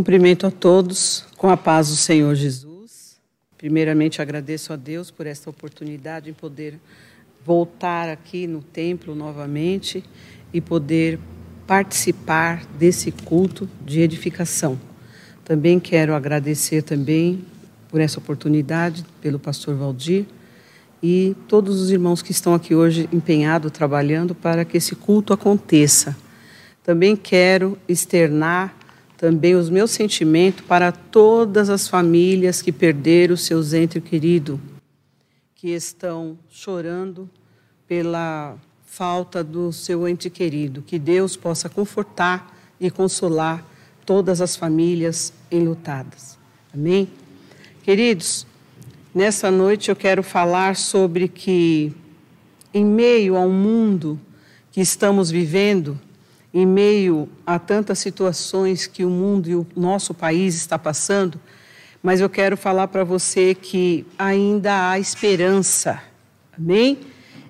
Cumprimento a todos com a paz do Senhor Jesus. Primeiramente agradeço a Deus por esta oportunidade em poder voltar aqui no templo novamente e poder participar desse culto de edificação. Também quero agradecer também por essa oportunidade pelo pastor Valdir e todos os irmãos que estão aqui hoje empenhados trabalhando para que esse culto aconteça. Também quero externar também os meus sentimentos para todas as famílias que perderam seus entes queridos, que estão chorando pela falta do seu ente querido. Que Deus possa confortar e consolar todas as famílias enlutadas. Amém? Queridos, nessa noite eu quero falar sobre que, em meio a um mundo que estamos vivendo, em meio a tantas situações que o mundo e o nosso país está passando, mas eu quero falar para você que ainda há esperança. Amém?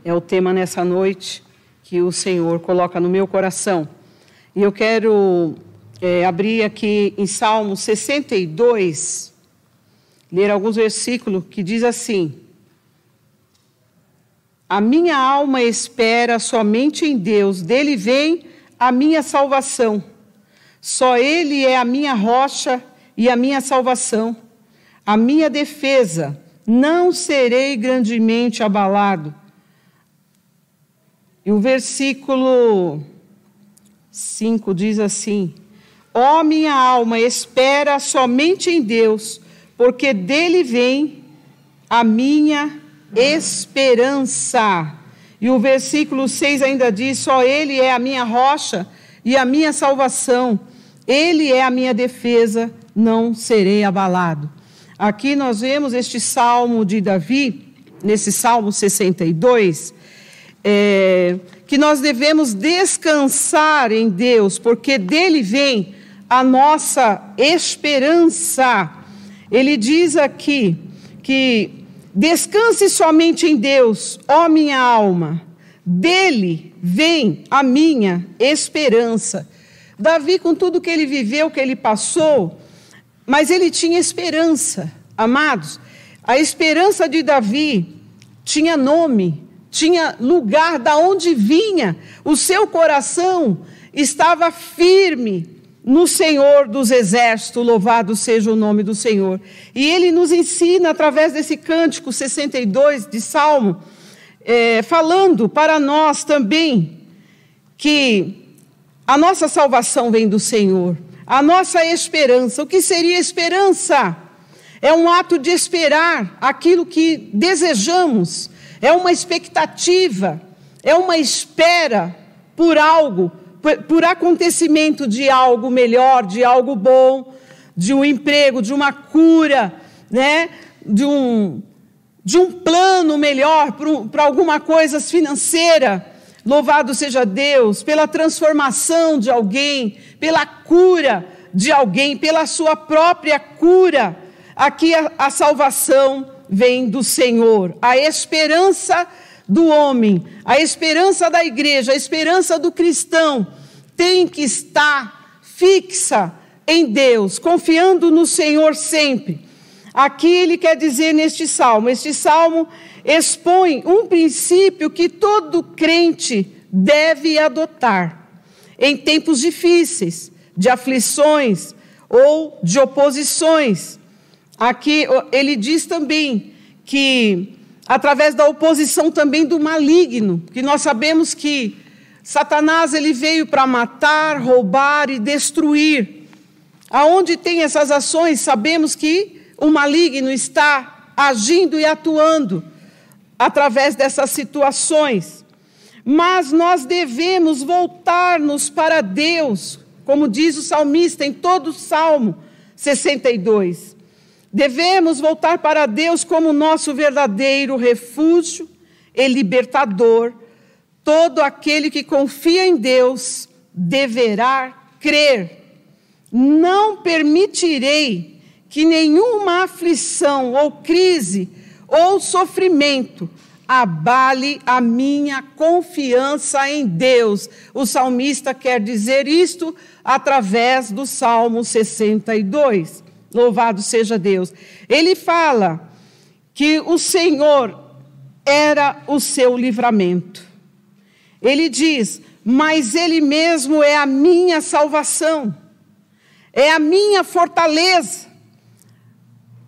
É o tema nessa noite que o Senhor coloca no meu coração. E eu quero é, abrir aqui em Salmo 62, ler alguns versículos que diz assim: A minha alma espera somente em Deus, dele vem a minha salvação. Só Ele é a minha rocha e a minha salvação, a minha defesa. Não serei grandemente abalado. E o versículo 5 diz assim: Ó oh, minha alma, espera somente em Deus, porque dele vem a minha esperança. E o versículo 6 ainda diz: Só Ele é a minha rocha e a minha salvação, Ele é a minha defesa, não serei abalado. Aqui nós vemos este salmo de Davi, nesse salmo 62, é, que nós devemos descansar em Deus, porque dele vem a nossa esperança. Ele diz aqui que Descanse somente em Deus, ó minha alma, dele vem a minha esperança. Davi, com tudo que ele viveu, que ele passou, mas ele tinha esperança, amados. A esperança de Davi tinha nome, tinha lugar da onde vinha, o seu coração estava firme, no Senhor dos exércitos, louvado seja o nome do Senhor. E ele nos ensina, através desse cântico 62 de Salmo, é, falando para nós também que a nossa salvação vem do Senhor, a nossa esperança. O que seria esperança? É um ato de esperar aquilo que desejamos, é uma expectativa, é uma espera por algo por acontecimento de algo melhor, de algo bom, de um emprego, de uma cura, né? de, um, de um plano melhor para alguma coisa financeira. Louvado seja Deus pela transformação de alguém, pela cura de alguém, pela sua própria cura. Aqui a, a salvação vem do Senhor, a esperança do homem, a esperança da igreja, a esperança do cristão tem que estar fixa em Deus, confiando no Senhor sempre. Aqui ele quer dizer neste salmo: este salmo expõe um princípio que todo crente deve adotar em tempos difíceis, de aflições ou de oposições. Aqui ele diz também que através da oposição também do maligno, que nós sabemos que Satanás ele veio para matar, roubar e destruir. Aonde tem essas ações, sabemos que o maligno está agindo e atuando através dessas situações. Mas nós devemos voltar-nos para Deus, como diz o salmista em todo o Salmo 62. Devemos voltar para Deus como nosso verdadeiro refúgio e libertador. Todo aquele que confia em Deus deverá crer. Não permitirei que nenhuma aflição ou crise ou sofrimento abale a minha confiança em Deus. O salmista quer dizer isto através do Salmo 62. Louvado seja Deus. Ele fala que o Senhor era o seu livramento. Ele diz: Mas Ele mesmo é a minha salvação, é a minha fortaleza.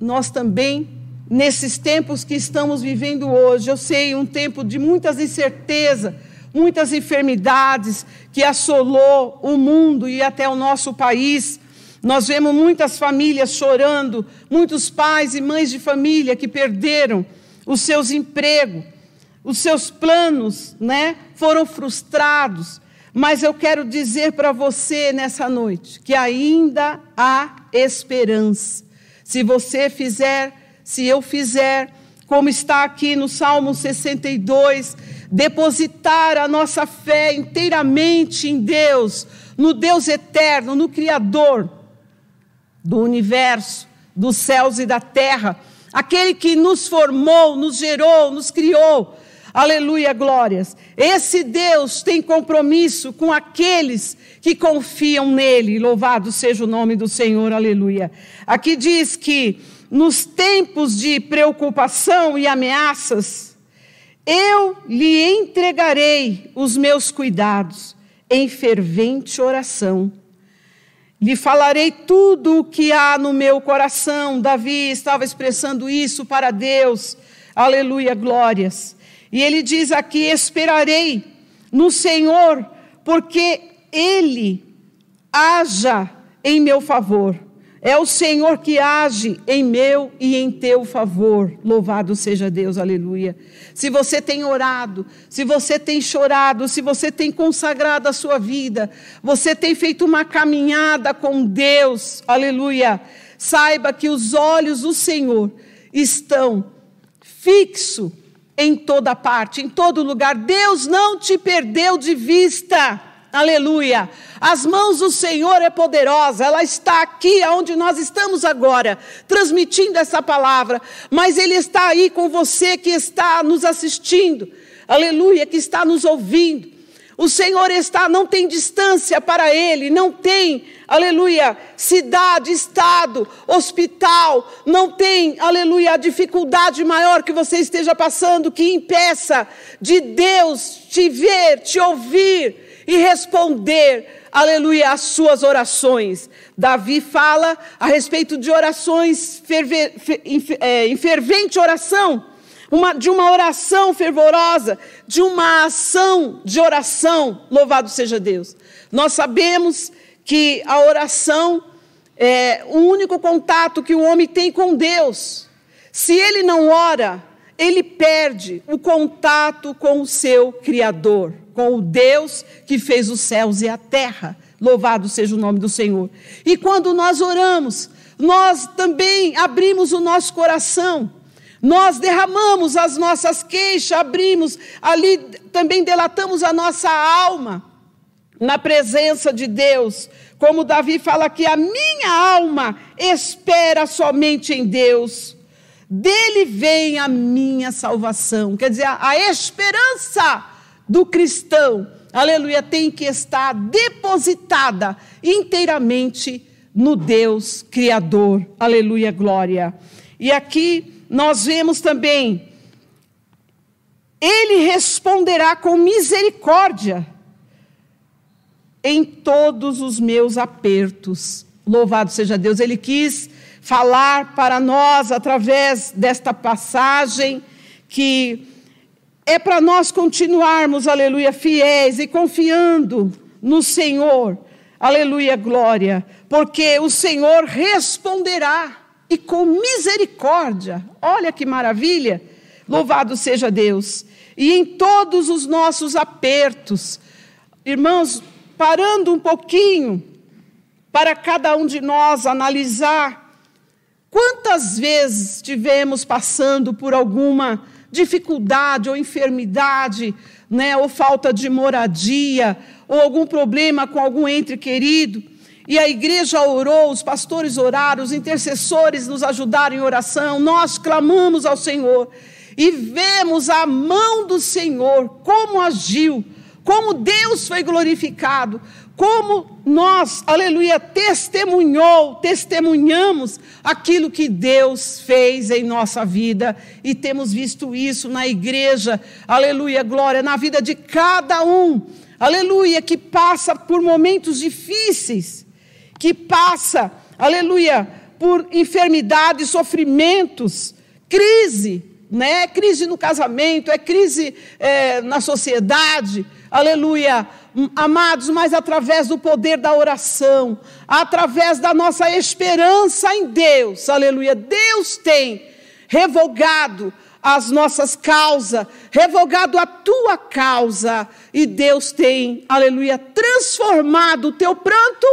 Nós também, nesses tempos que estamos vivendo hoje, eu sei, um tempo de muitas incertezas, muitas enfermidades que assolou o mundo e até o nosso país. Nós vemos muitas famílias chorando, muitos pais e mães de família que perderam os seus empregos, os seus planos, né, foram frustrados. Mas eu quero dizer para você nessa noite que ainda há esperança. Se você fizer, se eu fizer, como está aqui no Salmo 62, depositar a nossa fé inteiramente em Deus, no Deus eterno, no Criador do universo, dos céus e da terra, aquele que nos formou, nos gerou, nos criou. Aleluia, glórias. Esse Deus tem compromisso com aqueles que confiam nele. Louvado seja o nome do Senhor, aleluia. Aqui diz que nos tempos de preocupação e ameaças, eu lhe entregarei os meus cuidados em fervente oração lhe falarei tudo o que há no meu coração. Davi estava expressando isso para Deus. Aleluia, glórias. E ele diz aqui: Esperarei no Senhor, porque Ele haja em meu favor. É o Senhor que age em meu e em teu favor. Louvado seja Deus, aleluia. Se você tem orado, se você tem chorado, se você tem consagrado a sua vida, você tem feito uma caminhada com Deus, aleluia. Saiba que os olhos do Senhor estão fixos em toda parte, em todo lugar. Deus não te perdeu de vista. Aleluia. As mãos do Senhor é poderosa, ela está aqui onde nós estamos agora, transmitindo essa palavra, mas Ele está aí com você que está nos assistindo, aleluia, que está nos ouvindo. O Senhor está, não tem distância para Ele, não tem, aleluia, cidade, estado, hospital, não tem, aleluia, a dificuldade maior que você esteja passando que impeça de Deus te ver, te ouvir e responder, aleluia, às suas orações. Davi fala a respeito de orações, ferver, é, em fervente oração, uma, de uma oração fervorosa, de uma ação de oração, louvado seja Deus. Nós sabemos que a oração é o único contato que o homem tem com Deus. Se ele não ora, ele perde o contato com o seu Criador com o Deus que fez os céus e a terra. Louvado seja o nome do Senhor. E quando nós oramos, nós também abrimos o nosso coração. Nós derramamos as nossas queixas, abrimos ali, também delatamos a nossa alma na presença de Deus. Como Davi fala aqui, a minha alma espera somente em Deus. Dele vem a minha salvação. Quer dizer, a, a esperança do cristão, aleluia, tem que estar depositada inteiramente no Deus Criador, aleluia, glória. E aqui nós vemos também, Ele responderá com misericórdia em todos os meus apertos. Louvado seja Deus, Ele quis falar para nós através desta passagem que é para nós continuarmos, aleluia, fiéis e confiando no Senhor, aleluia, glória, porque o Senhor responderá e com misericórdia, olha que maravilha, louvado seja Deus, e em todos os nossos apertos, irmãos, parando um pouquinho, para cada um de nós analisar, quantas vezes tivemos passando por alguma dificuldade ou enfermidade, né, ou falta de moradia, ou algum problema com algum ente querido, e a igreja orou, os pastores oraram, os intercessores nos ajudaram em oração, nós clamamos ao Senhor e vemos a mão do Senhor, como agiu, como Deus foi glorificado, como nós, aleluia, testemunhou, testemunhamos aquilo que Deus fez em nossa vida e temos visto isso na igreja, aleluia, glória, na vida de cada um, aleluia, que passa por momentos difíceis, que passa, aleluia, por enfermidades, sofrimentos, crise, né? Crise no casamento, é crise é, na sociedade, aleluia amados, mas através do poder da oração, através da nossa esperança em Deus, aleluia. Deus tem revogado as nossas causas, revogado a tua causa, e Deus tem, aleluia, transformado o teu pranto,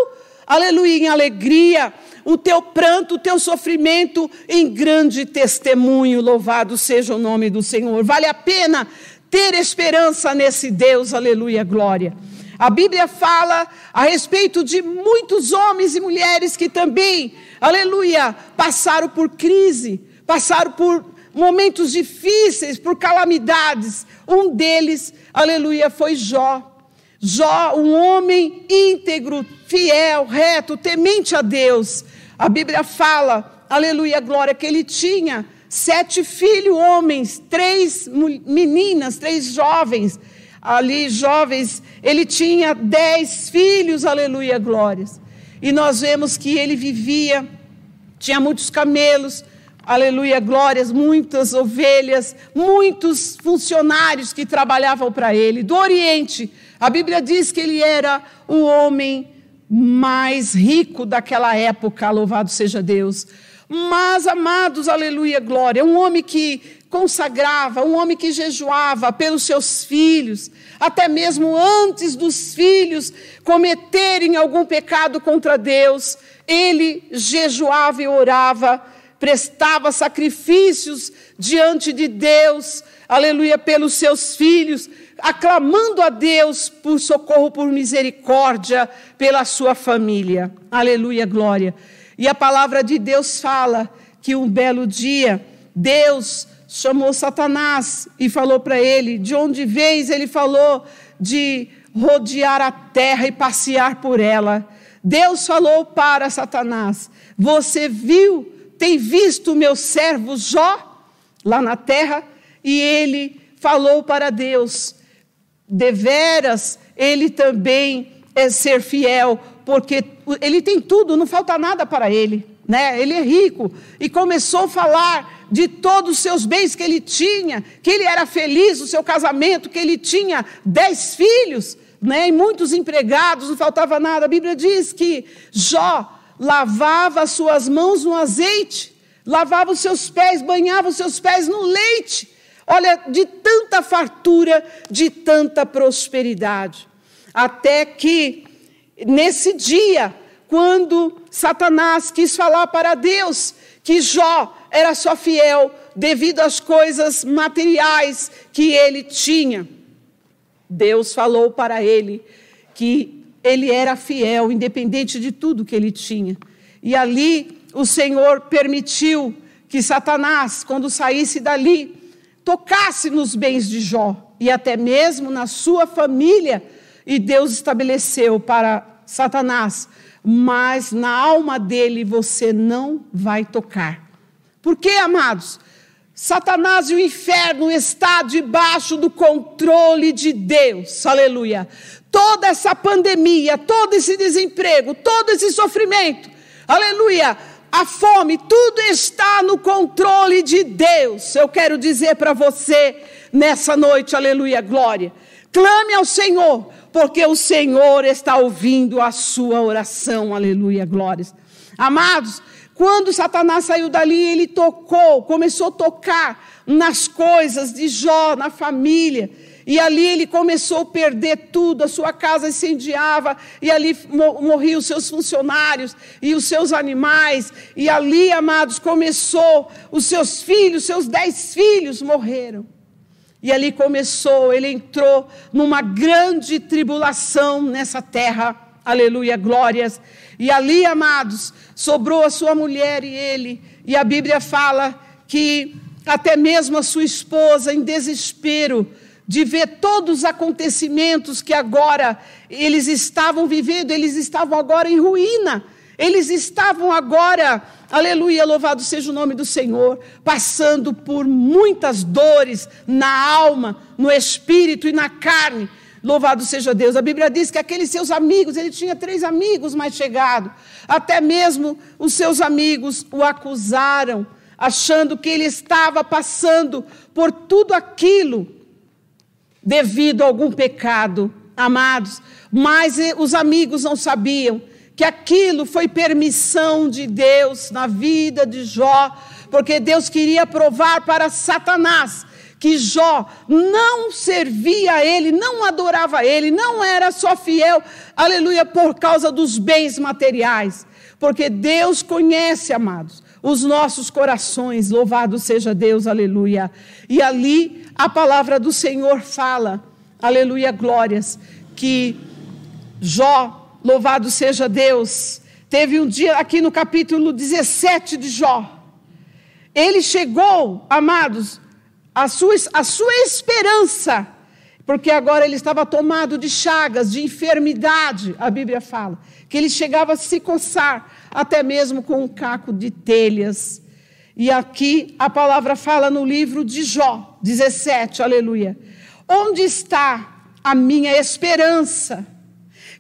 aleluia, em alegria, o teu pranto, o teu sofrimento em grande testemunho. Louvado seja o nome do Senhor. Vale a pena ter esperança nesse Deus, aleluia, glória. A Bíblia fala a respeito de muitos homens e mulheres que também, aleluia, passaram por crise, passaram por momentos difíceis, por calamidades. Um deles, aleluia, foi Jó. Jó, um homem íntegro, fiel, reto, temente a Deus. A Bíblia fala, aleluia, glória, que ele tinha sete filhos homens, três meninas, três jovens, ali jovens, ele tinha dez filhos, aleluia, glórias. E nós vemos que ele vivia, tinha muitos camelos, aleluia, glórias, muitas ovelhas, muitos funcionários que trabalhavam para ele. Do Oriente, a Bíblia diz que ele era o homem mais rico daquela época, louvado seja Deus. Mas, amados, aleluia, glória, um homem que consagrava, um homem que jejuava pelos seus filhos, até mesmo antes dos filhos cometerem algum pecado contra Deus, ele jejuava e orava, prestava sacrifícios diante de Deus, aleluia, pelos seus filhos, aclamando a Deus por socorro, por misericórdia, pela sua família, aleluia, glória. E a palavra de Deus fala que um belo dia, Deus chamou Satanás e falou para ele: de onde vens? Ele falou de rodear a terra e passear por ela. Deus falou para Satanás: Você viu, tem visto o meu servo Jó lá na terra? E ele falou para Deus: Deveras, ele também é ser fiel, porque ele tem tudo, não falta nada para ele, né? Ele é rico e começou a falar de todos os seus bens que ele tinha, que ele era feliz, o seu casamento, que ele tinha dez filhos, né, e muitos empregados, não faltava nada. A Bíblia diz que Jó lavava as suas mãos no azeite, lavava os seus pés, banhava os seus pés no leite. Olha, de tanta fartura, de tanta prosperidade. Até que, nesse dia, quando Satanás quis falar para Deus que Jó era só fiel devido às coisas materiais que ele tinha. Deus falou para ele que ele era fiel, independente de tudo que ele tinha. E ali o Senhor permitiu que Satanás, quando saísse dali, tocasse nos bens de Jó e até mesmo na sua família. E Deus estabeleceu para Satanás: mas na alma dele você não vai tocar. Por quê, amados? Satanás e o inferno está debaixo do controle de Deus. Aleluia. Toda essa pandemia, todo esse desemprego, todo esse sofrimento. Aleluia. A fome, tudo está no controle de Deus. Eu quero dizer para você nessa noite, aleluia, glória. Clame ao Senhor, porque o Senhor está ouvindo a sua oração, aleluia, glórias. Amados, quando Satanás saiu dali, ele tocou, começou a tocar nas coisas de Jó, na família. E ali ele começou a perder tudo, a sua casa incendiava, e ali morriam os seus funcionários e os seus animais. E ali, amados, começou, os seus filhos, seus dez filhos morreram. E ali começou, ele entrou numa grande tribulação nessa terra. Aleluia, glórias. E ali, amados, sobrou a sua mulher e ele. E a Bíblia fala que até mesmo a sua esposa, em desespero, de ver todos os acontecimentos que agora eles estavam vivendo, eles estavam agora em ruína, eles estavam agora, aleluia, louvado seja o nome do Senhor, passando por muitas dores na alma, no espírito e na carne. Louvado seja Deus. A Bíblia diz que aqueles seus amigos, ele tinha três amigos mais chegados, até mesmo os seus amigos o acusaram, achando que ele estava passando por tudo aquilo devido a algum pecado, amados. Mas eh, os amigos não sabiam que aquilo foi permissão de Deus na vida de Jó, porque Deus queria provar para Satanás que Jó não servia a ele, não adorava a ele, não era só fiel, aleluia, por causa dos bens materiais. Porque Deus conhece, amados, os nossos corações, louvado seja Deus, aleluia. E ali a palavra do Senhor fala, aleluia, glórias, que Jó, louvado seja Deus, teve um dia aqui no capítulo 17 de Jó. Ele chegou, amados, a sua, a sua esperança, porque agora ele estava tomado de chagas, de enfermidade, a Bíblia fala, que ele chegava a se coçar, até mesmo com um caco de telhas. E aqui a palavra fala no livro de Jó, 17, aleluia. Onde está a minha esperança?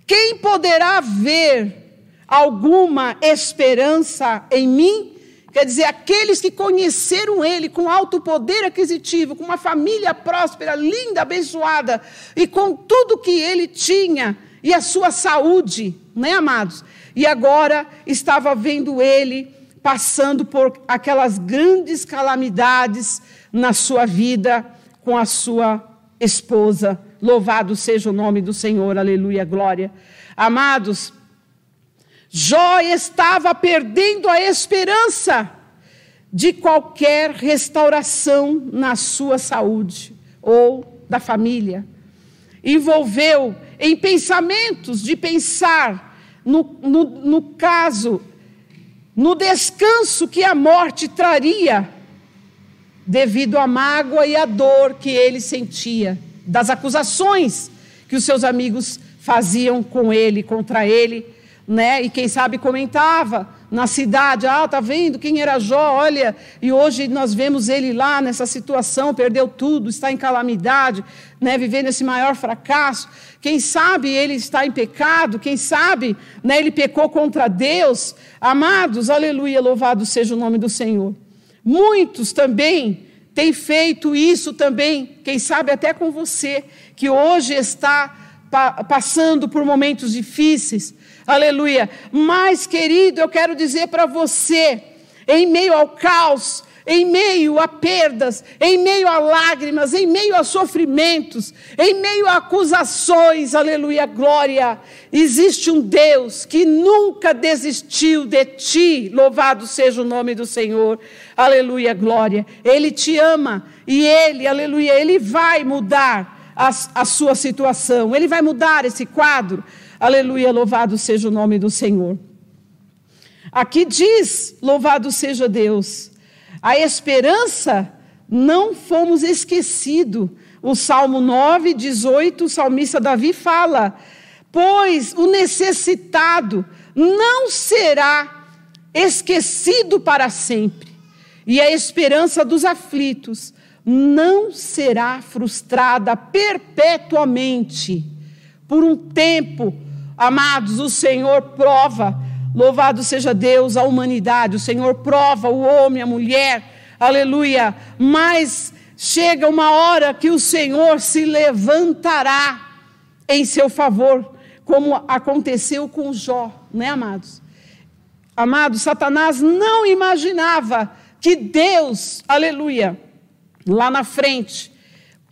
Quem poderá ver alguma esperança em mim? Quer dizer, aqueles que conheceram ele com alto poder aquisitivo, com uma família próspera, linda, abençoada, e com tudo que ele tinha, e a sua saúde, né, amados? E agora estava vendo ele passando por aquelas grandes calamidades na sua vida com a sua esposa. Louvado seja o nome do Senhor, aleluia, glória. Amados, Jó estava perdendo a esperança de qualquer restauração na sua saúde ou da família. Envolveu em pensamentos de pensar no, no, no caso, no descanso que a morte traria, devido à mágoa e à dor que ele sentia, das acusações que os seus amigos faziam com ele, contra ele né? E quem sabe comentava na cidade, ah, tá vendo quem era Jó, olha, e hoje nós vemos ele lá nessa situação, perdeu tudo, está em calamidade, né, vivendo esse maior fracasso. Quem sabe ele está em pecado, quem sabe, né, ele pecou contra Deus. Amados, aleluia, louvado seja o nome do Senhor. Muitos também têm feito isso também, quem sabe até com você, que hoje está pa passando por momentos difíceis, Aleluia. Mas, querido, eu quero dizer para você, em meio ao caos, em meio a perdas, em meio a lágrimas, em meio a sofrimentos, em meio a acusações, aleluia, glória. Existe um Deus que nunca desistiu de ti, louvado seja o nome do Senhor, aleluia, glória. Ele te ama e ele, aleluia, ele vai mudar a, a sua situação, ele vai mudar esse quadro. Aleluia, louvado seja o nome do Senhor. Aqui diz: louvado seja Deus. A esperança não fomos esquecidos. O Salmo 9, 18, o salmista Davi fala: Pois o necessitado não será esquecido para sempre, e a esperança dos aflitos não será frustrada perpetuamente. Por um tempo, Amados, o Senhor prova, louvado seja Deus, a humanidade, o Senhor prova o homem, a mulher, aleluia. Mas chega uma hora que o Senhor se levantará em seu favor, como aconteceu com Jó, né, amados? Amados, Satanás não imaginava que Deus, aleluia, lá na frente,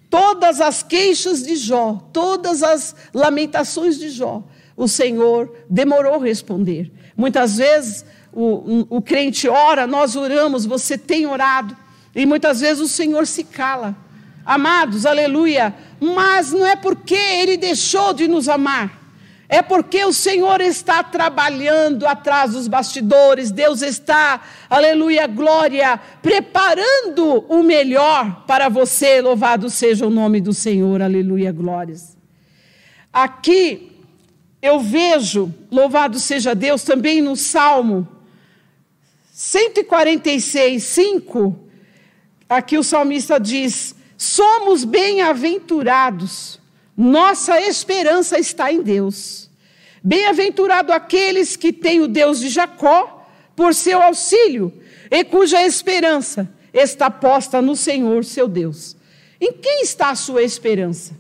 todas as queixas de Jó, todas as lamentações de Jó, o Senhor demorou a responder. Muitas vezes o, o crente ora, nós oramos, você tem orado, e muitas vezes o Senhor se cala. Amados, aleluia, mas não é porque Ele deixou de nos amar. É porque o Senhor está trabalhando atrás dos bastidores, Deus está, aleluia, glória, preparando o melhor para você. Louvado seja o nome do Senhor, aleluia, glórias. Aqui eu vejo, louvado seja Deus, também no Salmo 146, 5, aqui o salmista diz: Somos bem-aventurados nossa esperança está em Deus. Bem-aventurado aqueles que têm o Deus de Jacó por seu auxílio e cuja esperança está posta no Senhor, seu Deus. Em quem está a sua esperança?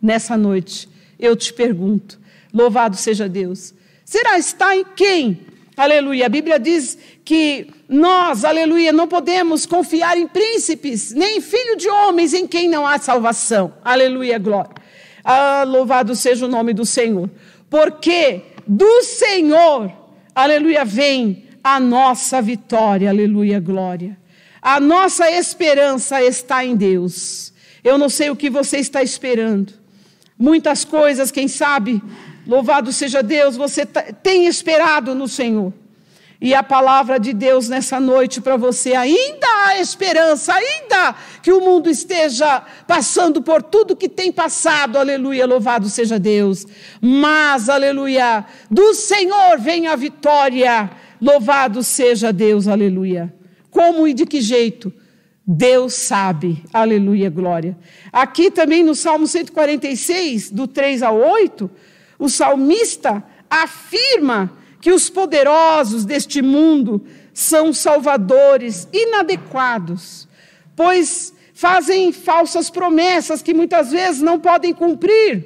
Nessa noite, eu te pergunto. Louvado seja Deus. Será está em quem? Aleluia. A Bíblia diz que nós, aleluia, não podemos confiar em príncipes, nem em filho de homens em quem não há salvação. Aleluia, glória. Ah, louvado seja o nome do Senhor. Porque do Senhor, aleluia, vem a nossa vitória, aleluia, glória. A nossa esperança está em Deus. Eu não sei o que você está esperando. Muitas coisas, quem sabe, louvado seja Deus, você tem esperado no Senhor. E a palavra de Deus nessa noite para você, ainda há esperança, ainda que o mundo esteja passando por tudo que tem passado, aleluia, louvado seja Deus. Mas, aleluia, do Senhor vem a vitória, louvado seja Deus, aleluia. Como e de que jeito? Deus sabe, aleluia, glória. Aqui também no Salmo 146, do 3 ao 8, o salmista afirma que os poderosos deste mundo são salvadores inadequados, pois fazem falsas promessas que muitas vezes não podem cumprir.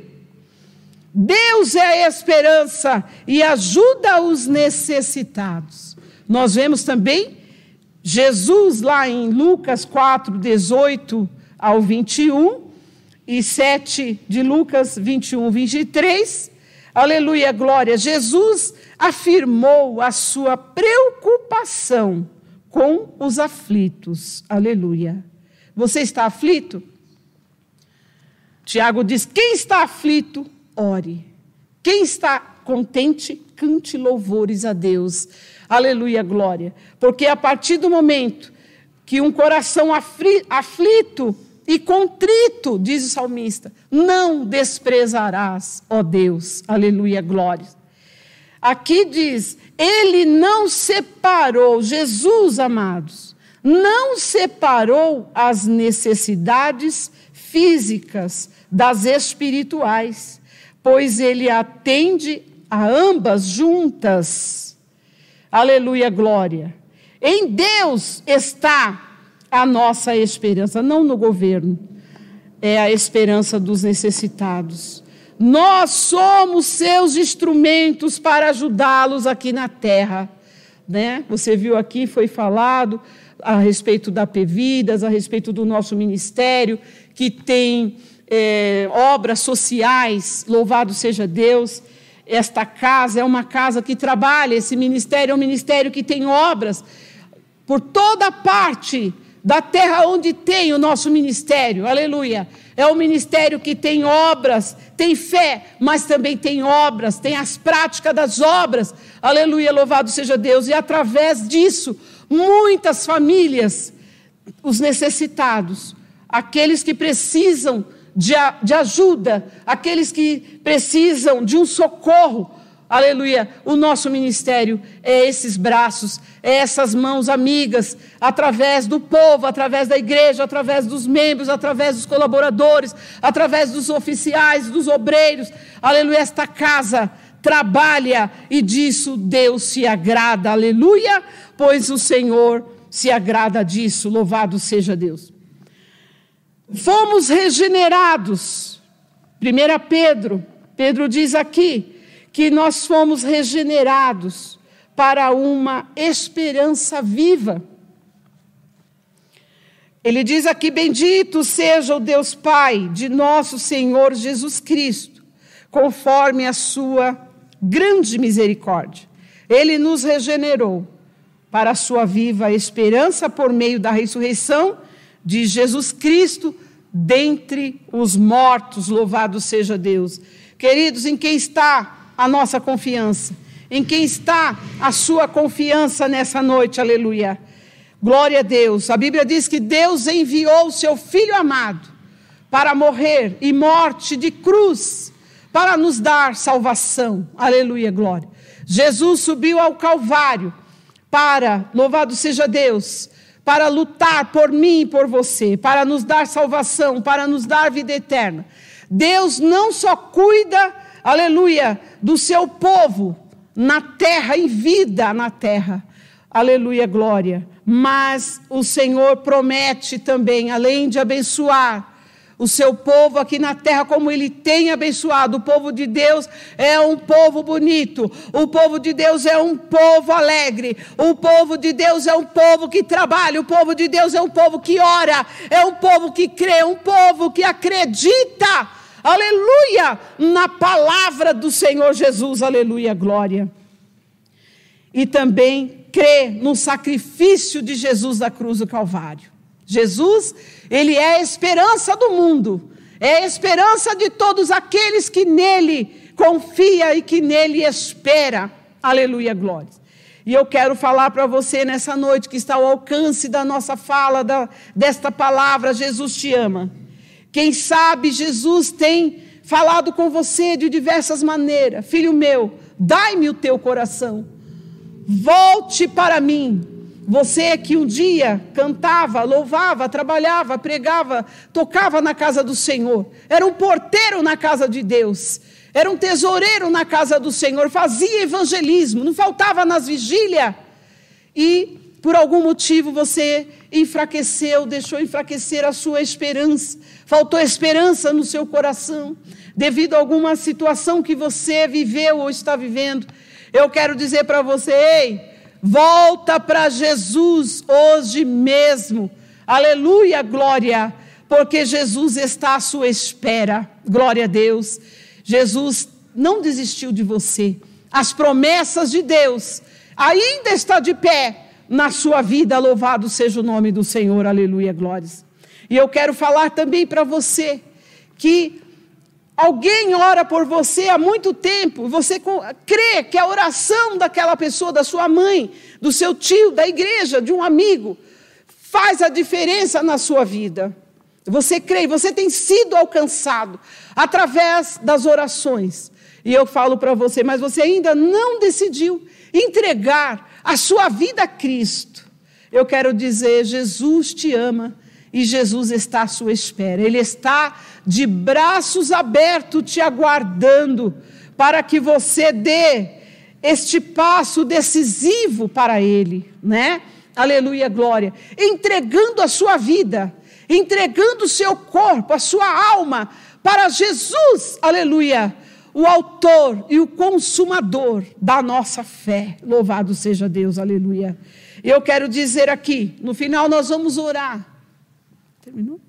Deus é a esperança e ajuda os necessitados. Nós vemos também Jesus lá em Lucas 4, 18 ao 21 e 7 de Lucas 21, 23. Aleluia, glória. Jesus afirmou a sua preocupação com os aflitos. Aleluia. Você está aflito? Tiago diz: quem está aflito, ore. Quem está contente, cante louvores a Deus. Aleluia, glória. Porque a partir do momento que um coração aflito e contrito, diz o salmista, não desprezarás, ó Deus. Aleluia, glória. Aqui diz: Ele não separou, Jesus, amados, não separou as necessidades físicas das espirituais, pois Ele atende a ambas juntas. Aleluia, glória. Em Deus está a nossa esperança, não no governo, é a esperança dos necessitados. Nós somos seus instrumentos para ajudá-los aqui na terra. Né? Você viu aqui, foi falado a respeito da Pevidas, a respeito do nosso ministério, que tem é, obras sociais, louvado seja Deus. Esta casa é uma casa que trabalha, esse ministério é um ministério que tem obras por toda parte da terra onde tem o nosso ministério, aleluia. É um ministério que tem obras, tem fé, mas também tem obras, tem as práticas das obras, aleluia, louvado seja Deus. E através disso, muitas famílias, os necessitados, aqueles que precisam de, de ajuda, aqueles que precisam de um socorro, Aleluia. O nosso ministério é esses braços, é essas mãos amigas, através do povo, através da igreja, através dos membros, através dos colaboradores, através dos oficiais, dos obreiros. Aleluia. Esta casa trabalha e disso Deus se agrada. Aleluia. Pois o Senhor se agrada disso. Louvado seja Deus. Fomos regenerados. 1 Pedro, Pedro diz aqui, que nós fomos regenerados para uma esperança viva. Ele diz aqui: Bendito seja o Deus Pai de nosso Senhor Jesus Cristo, conforme a sua grande misericórdia. Ele nos regenerou para a sua viva esperança por meio da ressurreição de Jesus Cristo dentre os mortos. Louvado seja Deus. Queridos, em quem está a nossa confiança? Em quem está a sua confiança nessa noite? Aleluia. Glória a Deus. A Bíblia diz que Deus enviou o seu Filho amado para morrer e morte de cruz para nos dar salvação. Aleluia, glória. Jesus subiu ao Calvário para, louvado seja Deus, para lutar por mim e por você, para nos dar salvação, para nos dar vida eterna. Deus não só cuida, aleluia, do seu povo na terra, em vida na terra, aleluia, glória, mas o Senhor promete também, além de abençoar, o seu povo aqui na terra, como ele tem abençoado. O povo de Deus é um povo bonito, o povo de Deus é um povo alegre, o povo de Deus é um povo que trabalha, o povo de Deus é um povo que ora, é um povo que crê, um povo que acredita, aleluia, na palavra do Senhor Jesus, aleluia, glória. E também crê no sacrifício de Jesus da cruz do Calvário. Jesus, ele é a esperança do mundo, é a esperança de todos aqueles que nele confia e que nele espera. Aleluia, glória. E eu quero falar para você nessa noite que está ao alcance da nossa fala, da, desta palavra, Jesus te ama. Quem sabe Jesus tem falado com você de diversas maneiras. Filho meu, dai-me o teu coração. Volte para mim. Você que um dia cantava, louvava, trabalhava, pregava, tocava na casa do Senhor, era um porteiro na casa de Deus, era um tesoureiro na casa do Senhor, fazia evangelismo, não faltava nas vigílias, e por algum motivo você enfraqueceu, deixou enfraquecer a sua esperança, faltou esperança no seu coração, devido a alguma situação que você viveu ou está vivendo. Eu quero dizer para você, ei, Volta para Jesus hoje mesmo. Aleluia, glória, porque Jesus está à sua espera. Glória a Deus. Jesus não desistiu de você. As promessas de Deus ainda está de pé na sua vida. Louvado seja o nome do Senhor. Aleluia, glórias. E eu quero falar também para você que Alguém ora por você há muito tempo, você crê que a oração daquela pessoa, da sua mãe, do seu tio, da igreja, de um amigo, faz a diferença na sua vida. Você crê, você tem sido alcançado através das orações. E eu falo para você, mas você ainda não decidiu entregar a sua vida a Cristo. Eu quero dizer, Jesus te ama e Jesus está à sua espera. Ele está de braços abertos te aguardando para que você dê este passo decisivo para Ele, né? Aleluia, glória. Entregando a sua vida, entregando o seu corpo, a sua alma para Jesus, aleluia, o autor e o consumador da nossa fé. Louvado seja Deus, aleluia. Eu quero dizer aqui, no final nós vamos orar. Terminou?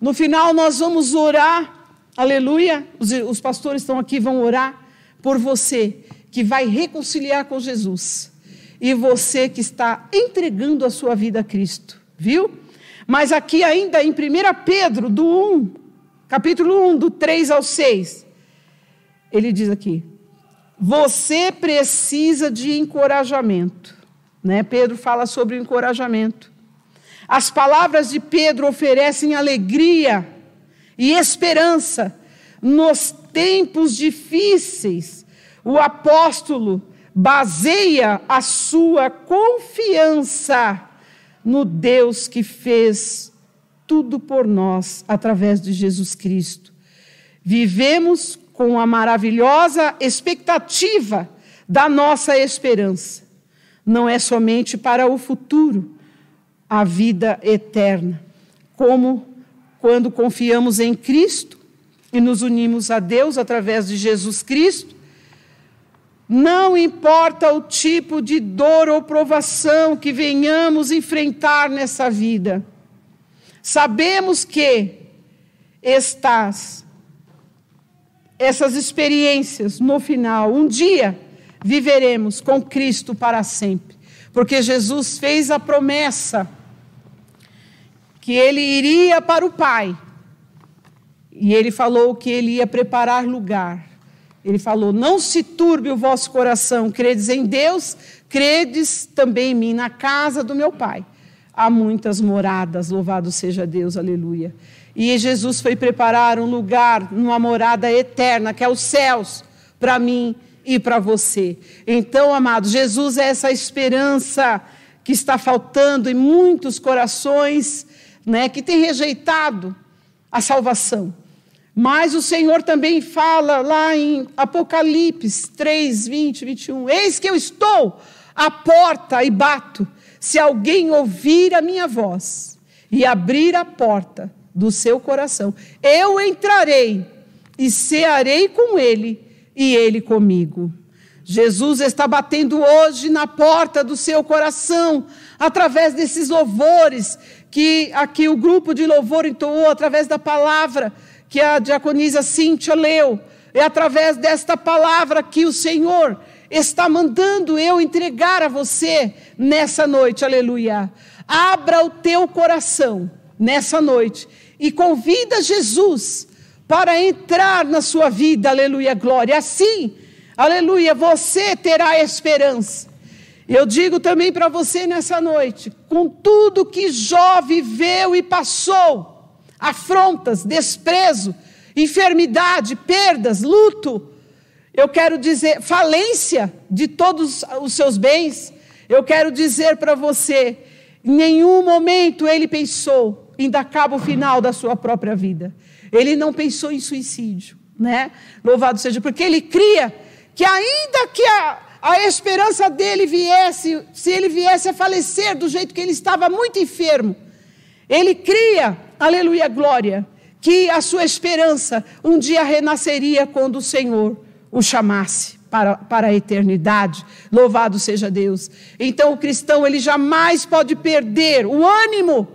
No final, nós vamos orar, aleluia. Os, os pastores estão aqui, vão orar por você que vai reconciliar com Jesus e você que está entregando a sua vida a Cristo, viu? Mas aqui ainda em 1 Pedro, do 1, capítulo 1, do 3 ao 6, ele diz aqui: você precisa de encorajamento. Né? Pedro fala sobre o encorajamento. As palavras de Pedro oferecem alegria e esperança nos tempos difíceis. O apóstolo baseia a sua confiança no Deus que fez tudo por nós através de Jesus Cristo. Vivemos com a maravilhosa expectativa da nossa esperança. Não é somente para o futuro, a vida eterna. Como quando confiamos em Cristo e nos unimos a Deus através de Jesus Cristo, não importa o tipo de dor ou provação que venhamos enfrentar nessa vida, sabemos que estas essas experiências no final, um dia viveremos com Cristo para sempre, porque Jesus fez a promessa que ele iria para o Pai. E ele falou que ele ia preparar lugar. Ele falou: Não se turbe o vosso coração, credes em Deus, credes também em mim, na casa do meu Pai. Há muitas moradas, louvado seja Deus, aleluia. E Jesus foi preparar um lugar, uma morada eterna, que é os céus, para mim e para você. Então, amados, Jesus é essa esperança que está faltando em muitos corações, né, que têm rejeitado a salvação. Mas o Senhor também fala lá em Apocalipse 3, 20, 21. Eis que eu estou à porta e bato. Se alguém ouvir a minha voz e abrir a porta do seu coração, eu entrarei e cearei com ele e ele comigo. Jesus está batendo hoje na porta do seu coração, através desses louvores que aqui o grupo de louvor entoou, através da palavra que a diaconisa Cíntia leu. É através desta palavra que o Senhor está mandando eu entregar a você nessa noite, aleluia. Abra o teu coração nessa noite e convida Jesus para entrar na sua vida, aleluia, glória. Assim, aleluia, você terá esperança. Eu digo também para você nessa noite, com tudo que Jó viveu e passou, afrontas, desprezo, enfermidade, perdas, luto. Eu quero dizer, falência de todos os seus bens. Eu quero dizer para você, em nenhum momento ele pensou em dar cabo final da sua própria vida. Ele não pensou em suicídio, né? Louvado seja, porque ele cria que ainda que a, a esperança dele viesse, se ele viesse a falecer do jeito que ele estava muito enfermo, ele cria aleluia, glória, que a sua esperança um dia renasceria quando o Senhor o chamasse para, para a eternidade. Louvado seja Deus. Então o cristão, ele jamais pode perder o ânimo,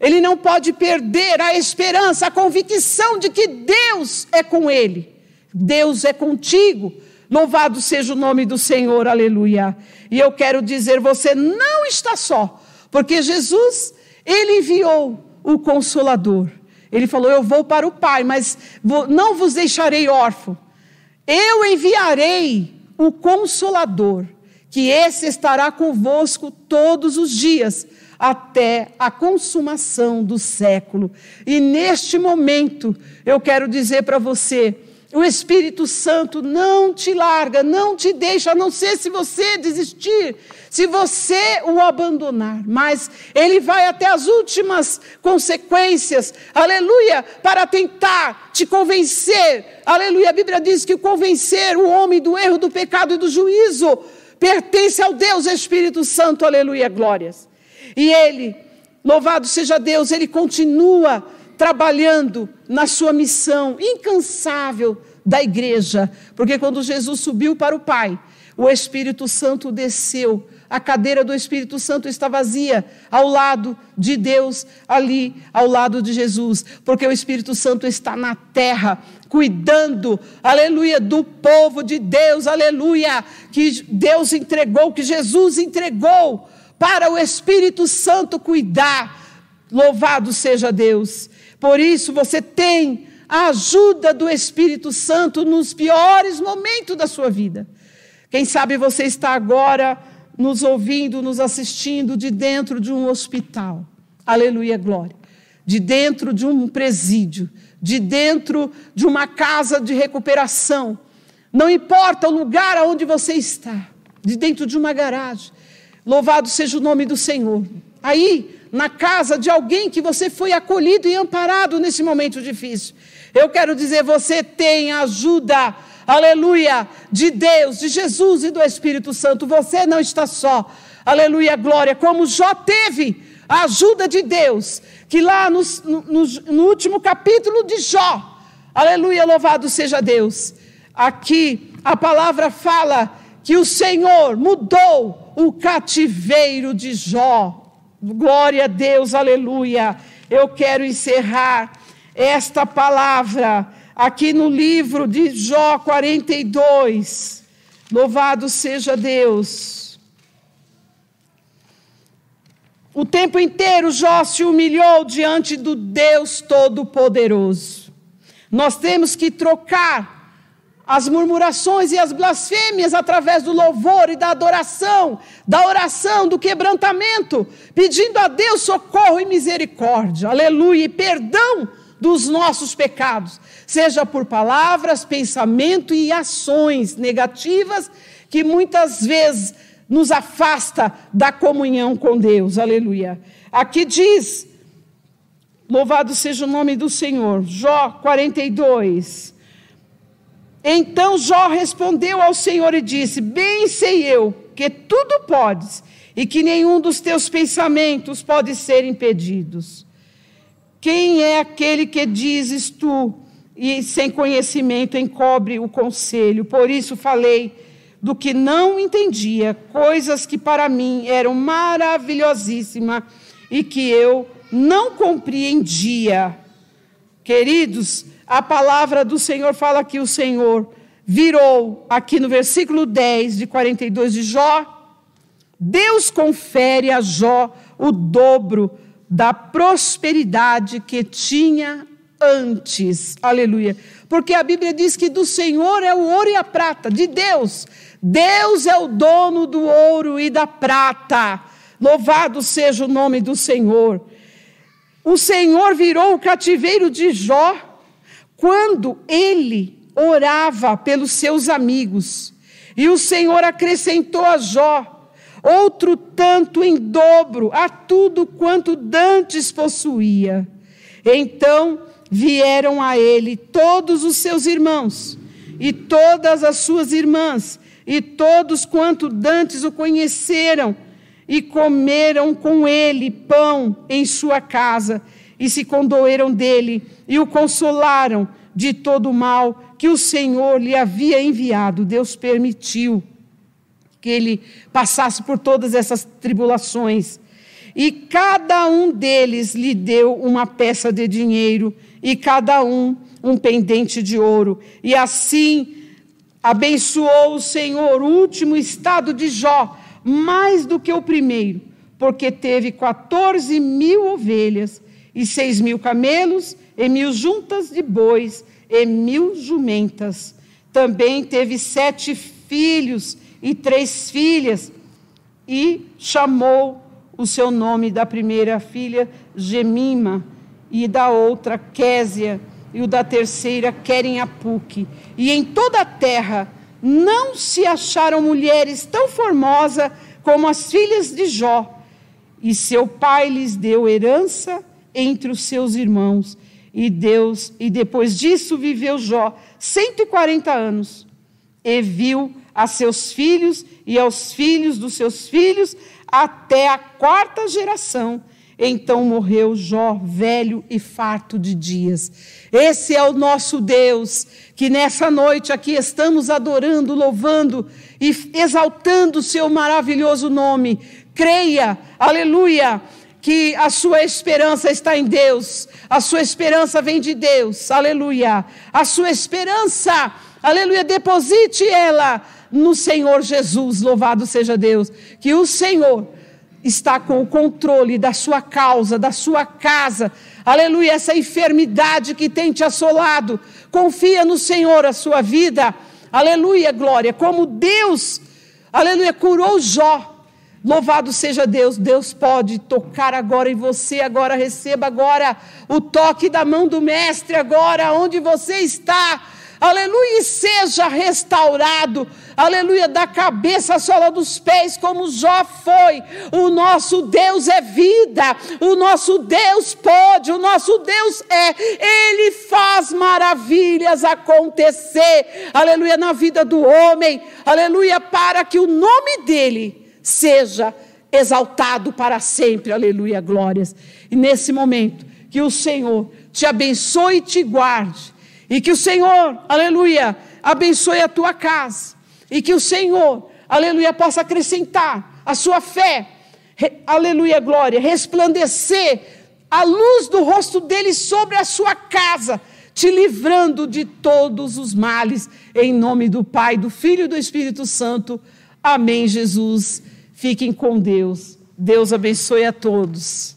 ele não pode perder a esperança, a convicção de que Deus é com ele, Deus é contigo. Louvado seja o nome do Senhor, aleluia. E eu quero dizer, você não está só, porque Jesus, ele enviou o consolador. Ele falou: Eu vou para o Pai, mas não vos deixarei órfão. Eu enviarei o consolador, que esse estará convosco todos os dias, até a consumação do século. E neste momento, eu quero dizer para você o Espírito Santo não te larga, não te deixa, a não ser se você desistir, se você o abandonar. Mas ele vai até as últimas consequências, aleluia, para tentar te convencer. Aleluia, a Bíblia diz que convencer o homem do erro, do pecado e do juízo pertence ao Deus Espírito Santo, aleluia, glórias. E ele, louvado seja Deus, ele continua trabalhando na sua missão incansável da igreja, porque quando Jesus subiu para o Pai, o Espírito Santo desceu, a cadeira do Espírito Santo está vazia ao lado de Deus, ali ao lado de Jesus, porque o Espírito Santo está na terra, cuidando, aleluia, do povo de Deus, aleluia, que Deus entregou, que Jesus entregou para o Espírito Santo cuidar. Louvado seja Deus. Por isso você tem a ajuda do Espírito Santo nos piores momentos da sua vida. Quem sabe você está agora nos ouvindo, nos assistindo de dentro de um hospital. Aleluia, glória. De dentro de um presídio, de dentro de uma casa de recuperação. Não importa o lugar onde você está, de dentro de uma garagem. Louvado seja o nome do Senhor. Aí, na casa de alguém que você foi acolhido e amparado nesse momento difícil. Eu quero dizer, você tem ajuda, aleluia, de Deus, de Jesus e do Espírito Santo. Você não está só, aleluia, glória, como Jó teve a ajuda de Deus, que lá no, no, no último capítulo de Jó, aleluia, louvado seja Deus. Aqui a palavra fala que o Senhor mudou o cativeiro de Jó. Glória a Deus, aleluia. Eu quero encerrar esta palavra aqui no livro de Jó 42. Louvado seja Deus. O tempo inteiro Jó se humilhou diante do Deus Todo-Poderoso. Nós temos que trocar as murmurações e as blasfêmias através do louvor e da adoração, da oração, do quebrantamento, pedindo a Deus socorro e misericórdia, aleluia, e perdão dos nossos pecados, seja por palavras, pensamento e ações negativas que muitas vezes nos afasta da comunhão com Deus, aleluia. Aqui diz, louvado seja o nome do Senhor, Jó 42, então Jó respondeu ao Senhor e disse: Bem sei eu que tudo podes e que nenhum dos teus pensamentos pode ser impedidos. Quem é aquele que dizes tu e sem conhecimento encobre o conselho? Por isso falei do que não entendia, coisas que para mim eram maravilhosíssimas e que eu não compreendia. Queridos, a palavra do Senhor fala que o Senhor virou, aqui no versículo 10 de 42 de Jó, Deus confere a Jó o dobro da prosperidade que tinha antes. Aleluia. Porque a Bíblia diz que do Senhor é o ouro e a prata, de Deus. Deus é o dono do ouro e da prata. Louvado seja o nome do Senhor. O Senhor virou o cativeiro de Jó quando ele orava pelos seus amigos. E o Senhor acrescentou a Jó outro tanto em dobro a tudo quanto dantes possuía. Então vieram a ele todos os seus irmãos e todas as suas irmãs e todos quanto dantes o conheceram e comeram com ele pão em sua casa e se condoeram dele e o consolaram de todo o mal que o Senhor lhe havia enviado. Deus permitiu que ele passasse por todas essas tribulações. E cada um deles lhe deu uma peça de dinheiro e cada um um pendente de ouro. E assim abençoou o Senhor o último estado de Jó, mais do que o primeiro, porque teve 14 mil ovelhas e seis mil camelos, e mil juntas de bois, e mil jumentas. Também teve sete filhos e três filhas, e chamou o seu nome da primeira filha Gemima, e da outra Késia, e o da terceira Querem-Apuque. E em toda a terra não se acharam mulheres tão formosas como as filhas de Jó. E seu pai lhes deu herança entre os seus irmãos. E Deus, e depois disso viveu Jó 140 anos. E viu a seus filhos e aos filhos dos seus filhos até a quarta geração. Então morreu Jó, velho e farto de dias. Esse é o nosso Deus, que nessa noite aqui estamos adorando, louvando e exaltando o seu maravilhoso nome. Creia, aleluia que a sua esperança está em Deus, a sua esperança vem de Deus, aleluia. A sua esperança, aleluia, deposite ela no Senhor Jesus, louvado seja Deus. Que o Senhor está com o controle da sua causa, da sua casa, aleluia. Essa enfermidade que tem te assolado, confia no Senhor a sua vida, aleluia, glória. Como Deus, aleluia, curou Jó Louvado seja Deus, Deus pode tocar agora em você, agora receba agora o toque da mão do mestre agora onde você está. Aleluia, e seja restaurado. Aleluia, da cabeça à sola dos pés, como Jó foi. O nosso Deus é vida. O nosso Deus pode, o nosso Deus é. Ele faz maravilhas acontecer. Aleluia, na vida do homem. Aleluia, para que o nome dele seja exaltado para sempre. Aleluia, glórias. E nesse momento, que o Senhor te abençoe e te guarde. E que o Senhor, aleluia, abençoe a tua casa. E que o Senhor, aleluia, possa acrescentar a sua fé. aleluia, glória, resplandecer a luz do rosto dele sobre a sua casa, te livrando de todos os males, em nome do Pai, do Filho e do Espírito Santo. Amém, Jesus. Fiquem com Deus. Deus abençoe a todos.